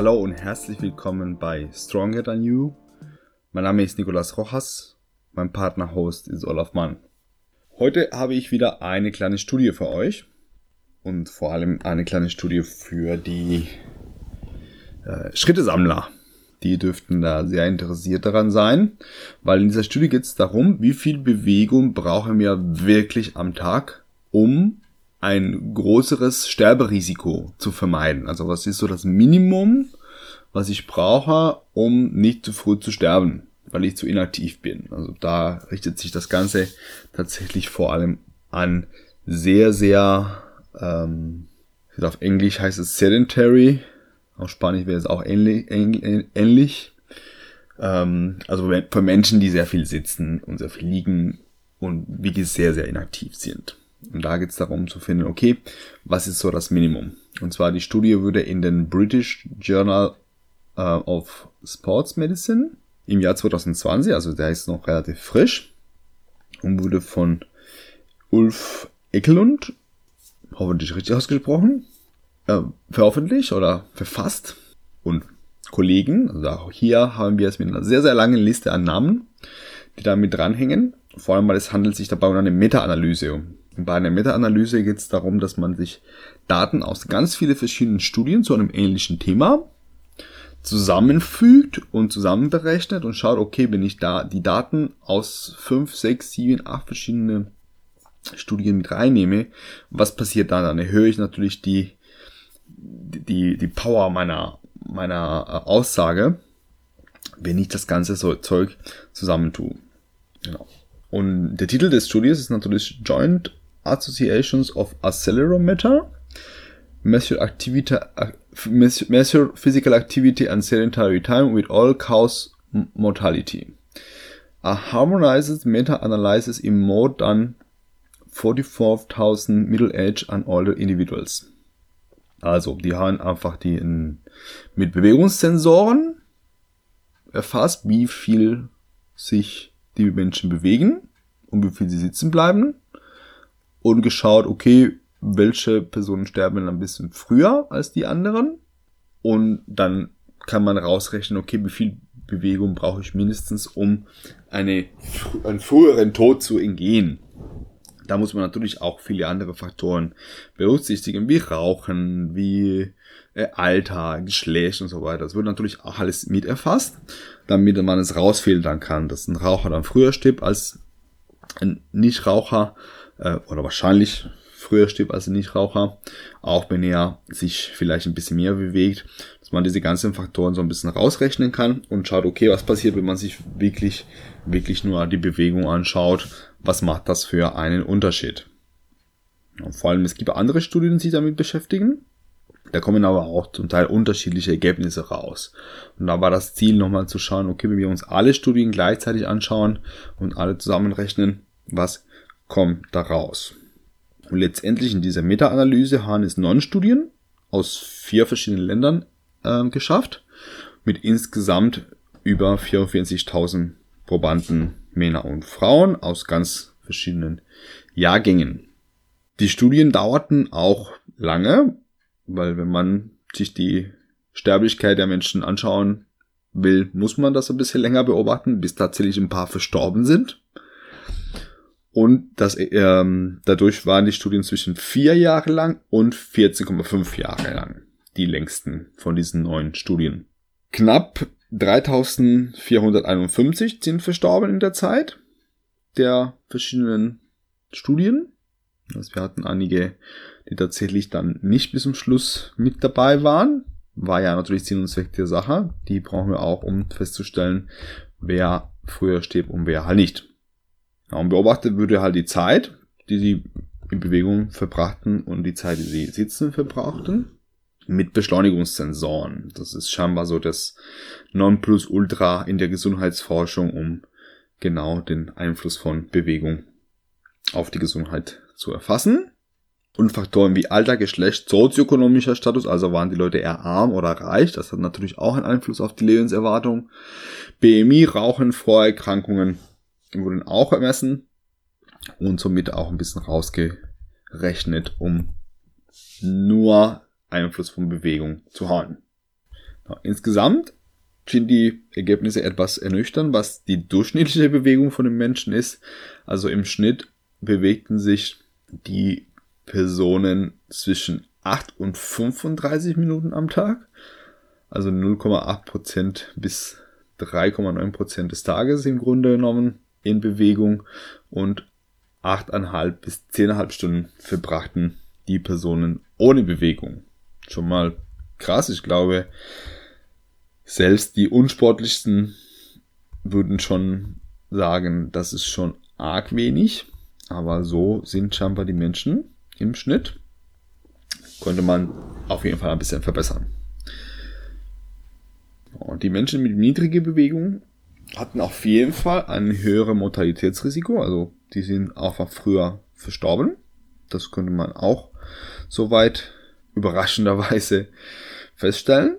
Hallo und herzlich willkommen bei Stronger Than You. Mein Name ist Nicolas Rojas, mein Partner-Host ist Olaf Mann. Heute habe ich wieder eine kleine Studie für euch und vor allem eine kleine Studie für die äh, Schrittesammler. Die dürften da sehr interessiert daran sein, weil in dieser Studie geht es darum, wie viel Bewegung brauchen wir wirklich am Tag, um ein größeres Sterberisiko zu vermeiden. Also was ist so das Minimum, was ich brauche, um nicht zu früh zu sterben, weil ich zu inaktiv bin. Also da richtet sich das Ganze tatsächlich vor allem an sehr, sehr, ähm, auf Englisch heißt es sedentary, auf Spanisch wäre es auch ähnlich. ähnlich. Ähm, also für Menschen, die sehr viel sitzen und sehr viel liegen und wirklich sehr, sehr inaktiv sind. Und da geht es darum zu finden, okay, was ist so das Minimum? Und zwar die Studie wurde in den British Journal uh, of Sports Medicine im Jahr 2020, also der ist noch relativ frisch und wurde von Ulf Ekelund, hoffentlich richtig ausgesprochen, äh, veröffentlicht oder verfasst und Kollegen, also auch hier haben wir es mit einer sehr, sehr langen Liste an Namen, die da mit dranhängen. Vor allem, weil es handelt sich dabei um eine Meta-Analyse. Bei einer Meta-Analyse geht es darum, dass man sich Daten aus ganz vielen verschiedenen Studien zu einem ähnlichen Thema zusammenfügt und zusammenberechnet und schaut, okay, wenn ich da die Daten aus fünf, sechs, sieben, acht verschiedene Studien mit reinnehme, was passiert dann? Dann erhöhe ich natürlich die, die, die Power meiner, meiner äh, Aussage, wenn ich das ganze Zeug zusammentue. Genau. Und der Titel des Studies ist natürlich Joint Associations of Accelerometer, Measure, activity, measure physical activity and sedentary time with all cause mortality. A harmonized meta-analysis in more than 44.000 middle-aged and older individuals. Also, die haben einfach die in, mit Bewegungssensoren erfasst, wie viel sich die Menschen bewegen und wie viel sie sitzen bleiben und geschaut, okay, welche Personen sterben ein bisschen früher als die anderen. Und dann kann man rausrechnen, okay, wie viel Bewegung brauche ich mindestens, um eine, einen früheren Tod zu entgehen. Da muss man natürlich auch viele andere Faktoren berücksichtigen, wie Rauchen, wie äh, Alter, Geschlecht und so weiter. Das wird natürlich auch alles mit erfasst, damit man es rausfiltern kann, dass ein Raucher dann früher stirbt als ein Nichtraucher äh, oder wahrscheinlich früher stirbt als ein Nichtraucher, auch wenn er sich vielleicht ein bisschen mehr bewegt, dass man diese ganzen Faktoren so ein bisschen rausrechnen kann und schaut, okay, was passiert, wenn man sich wirklich, wirklich nur die Bewegung anschaut, was macht das für einen Unterschied. Und vor allem, es gibt andere Studien, die sich damit beschäftigen. Da kommen aber auch zum Teil unterschiedliche Ergebnisse raus. Und da war das Ziel nochmal zu schauen, okay, wenn wir uns alle Studien gleichzeitig anschauen und alle zusammenrechnen, was kommt da raus. Und letztendlich in dieser Meta-Analyse haben es neun Studien aus vier verschiedenen Ländern äh, geschafft, mit insgesamt über 44.000 Probanden Männer und Frauen aus ganz verschiedenen Jahrgängen. Die Studien dauerten auch lange, weil wenn man sich die Sterblichkeit der Menschen anschauen will, muss man das ein bisschen länger beobachten, bis tatsächlich ein paar verstorben sind. Und das, ähm, dadurch waren die Studien zwischen vier Jahre lang und 14,5 Jahre lang. Die längsten von diesen neun Studien. Knapp 3451 sind verstorben in der Zeit der verschiedenen Studien. Also wir hatten einige, die tatsächlich dann nicht bis zum Schluss mit dabei waren. War ja natürlich Sinn und Zweck der Sache. Die brauchen wir auch, um festzustellen, wer früher stirbt und wer halt nicht. Ja, und beobachtet würde halt die Zeit, die sie in Bewegung verbrachten und die Zeit, die sie sitzen verbrachten mit Beschleunigungssensoren. Das ist scheinbar so das Nonplusultra in der Gesundheitsforschung, um genau den Einfluss von Bewegung auf die Gesundheit zu erfassen. Und Faktoren wie Alter, Geschlecht, sozioökonomischer Status, also waren die Leute eher arm oder reich, das hat natürlich auch einen Einfluss auf die Lebenserwartung. BMI, Rauchen, Vorerkrankungen wurden auch ermessen und somit auch ein bisschen rausgerechnet, um nur Einfluss von Bewegung zu haben. Insgesamt sind die Ergebnisse etwas ernüchternd, was die durchschnittliche Bewegung von den Menschen ist. Also im Schnitt bewegten sich die Personen zwischen 8 und 35 Minuten am Tag. Also 0,8% bis 3,9% des Tages im Grunde genommen in Bewegung und 8,5 bis 10,5 Stunden verbrachten die Personen ohne Bewegung. Schon mal krass, ich glaube, selbst die unsportlichsten würden schon sagen, das ist schon arg wenig. Aber so sind scheinbar die Menschen im Schnitt. Könnte man auf jeden Fall ein bisschen verbessern. Und die Menschen mit niedriger Bewegung hatten auf jeden Fall ein höheres Mortalitätsrisiko. Also die sind einfach früher verstorben. Das könnte man auch soweit überraschenderweise feststellen.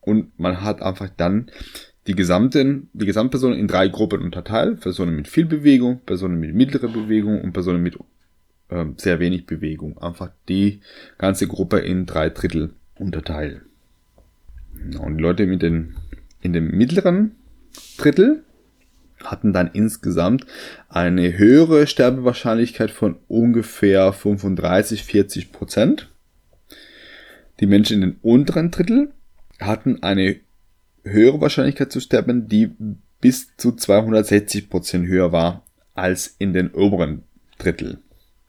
Und man hat einfach dann die gesamten, die Gesamtpersonen in drei Gruppen unterteilt. Personen mit viel Bewegung, Personen mit mittlerer Bewegung und Personen mit äh, sehr wenig Bewegung. Einfach die ganze Gruppe in drei Drittel unterteilt. Und die Leute mit den, in dem mittleren Drittel hatten dann insgesamt eine höhere Sterbewahrscheinlichkeit von ungefähr 35, 40 Prozent. Die Menschen in den unteren Drittel hatten eine höhere Wahrscheinlichkeit zu sterben, die bis zu 260 Prozent höher war als in den oberen Drittel.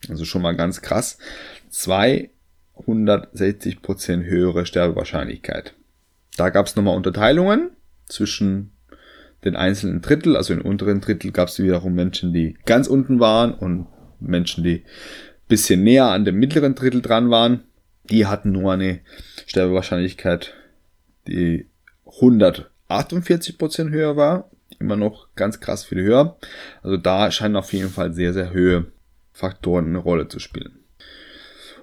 Also schon mal ganz krass. 260 Prozent höhere Sterbewahrscheinlichkeit. Da gab es nochmal Unterteilungen zwischen den einzelnen Drittel. Also im unteren Drittel gab es wiederum Menschen, die ganz unten waren und Menschen, die bisschen näher an dem mittleren Drittel dran waren. Die hatten nur eine Sterbewahrscheinlichkeit, die 148 Prozent höher war. Immer noch ganz krass viel höher. Also da scheinen auf jeden Fall sehr, sehr hohe Faktoren eine Rolle zu spielen.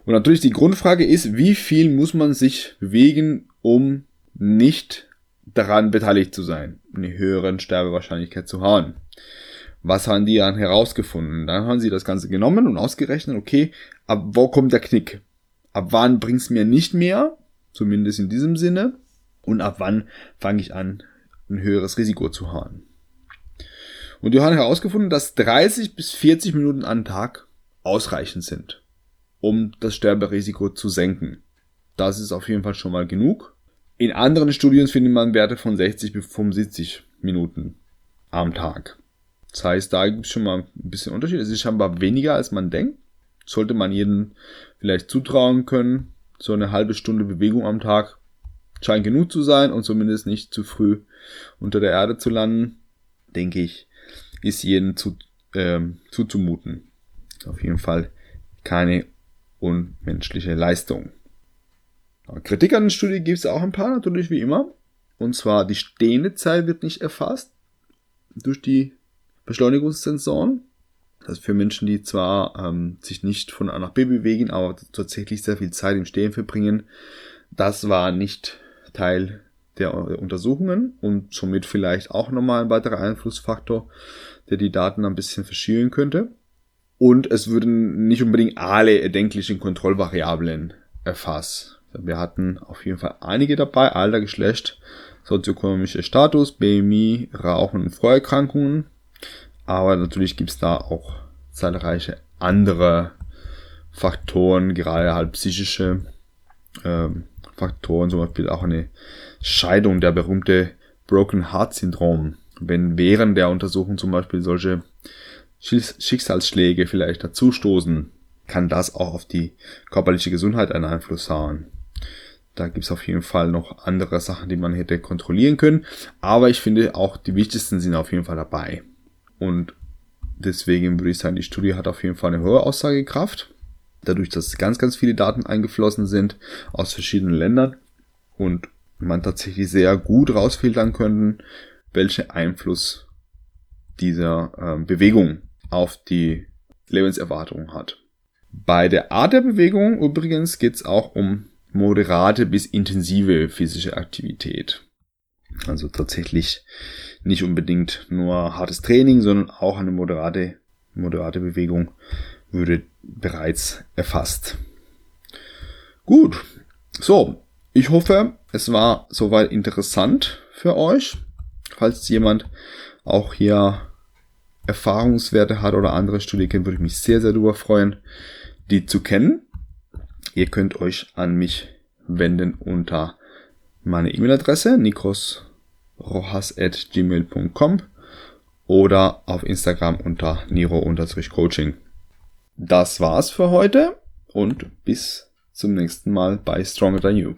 Und natürlich die Grundfrage ist, wie viel muss man sich bewegen, um nicht daran beteiligt zu sein, eine höhere Sterbewahrscheinlichkeit zu haben. Was haben die dann herausgefunden? Dann haben sie das Ganze genommen und ausgerechnet, okay, ab wo kommt der Knick? Ab wann bringt es mir nicht mehr? Zumindest in diesem Sinne. Und ab wann fange ich an, ein höheres Risiko zu haben? Und die haben herausgefunden, dass 30 bis 40 Minuten am Tag ausreichend sind, um das Sterberisiko zu senken. Das ist auf jeden Fall schon mal genug. In anderen Studien findet man Werte von 60 bis 75 Minuten am Tag. Das heißt, da gibt es schon mal ein bisschen Unterschied. Es ist scheinbar weniger, als man denkt. Sollte man jedem vielleicht zutrauen können. So eine halbe Stunde Bewegung am Tag scheint genug zu sein und zumindest nicht zu früh unter der Erde zu landen, denke ich, ist jedem zu, ähm, zuzumuten. Auf jeden Fall keine unmenschliche Leistung. Kritik an der Studie gibt es auch ein paar, natürlich wie immer. Und zwar die stehende Zeit wird nicht erfasst durch die Beschleunigungssensoren. Das ist für Menschen, die zwar ähm, sich nicht von A nach B bewegen, aber tatsächlich sehr viel Zeit im Stehen verbringen. Das war nicht Teil der Untersuchungen und somit vielleicht auch nochmal ein weiterer Einflussfaktor, der die Daten ein bisschen verschieben könnte. Und es würden nicht unbedingt alle erdenklichen Kontrollvariablen erfasst. Wir hatten auf jeden Fall einige dabei, Alter, Geschlecht, sozioökonomischer Status, BMI, Rauchen und Vorerkrankungen. Aber natürlich gibt's da auch zahlreiche andere Faktoren, gerade halt psychische ähm, Faktoren, zum Beispiel auch eine Scheidung, der berühmte Broken Heart Syndrom. Wenn während der Untersuchung zum Beispiel solche Schicksalsschläge vielleicht dazustoßen, kann das auch auf die körperliche Gesundheit einen Einfluss haben. Da gibt's auf jeden Fall noch andere Sachen, die man hätte kontrollieren können. Aber ich finde auch die wichtigsten sind auf jeden Fall dabei. Und deswegen würde ich sagen, die Studie hat auf jeden Fall eine hohe Aussagekraft. Dadurch, dass ganz, ganz viele Daten eingeflossen sind aus verschiedenen Ländern und man tatsächlich sehr gut rausfiltern können, welchen Einfluss dieser äh, Bewegung auf die Lebenserwartung hat. Bei der Art der Bewegung übrigens geht es auch um moderate bis intensive physische Aktivität. Also tatsächlich nicht unbedingt nur hartes Training, sondern auch eine moderate, moderate Bewegung würde bereits erfasst. Gut, so, Ich hoffe, es war soweit interessant für euch. Falls jemand auch hier Erfahrungswerte hat oder andere Studien kennt, würde ich mich sehr, sehr darüber freuen, die zu kennen. Ihr könnt euch an mich wenden unter meine E-Mail-Adresse nikrosrojas.gmail.com oder auf Instagram unter niro-coaching. Das war's für heute und bis zum nächsten Mal bei Stronger Than You.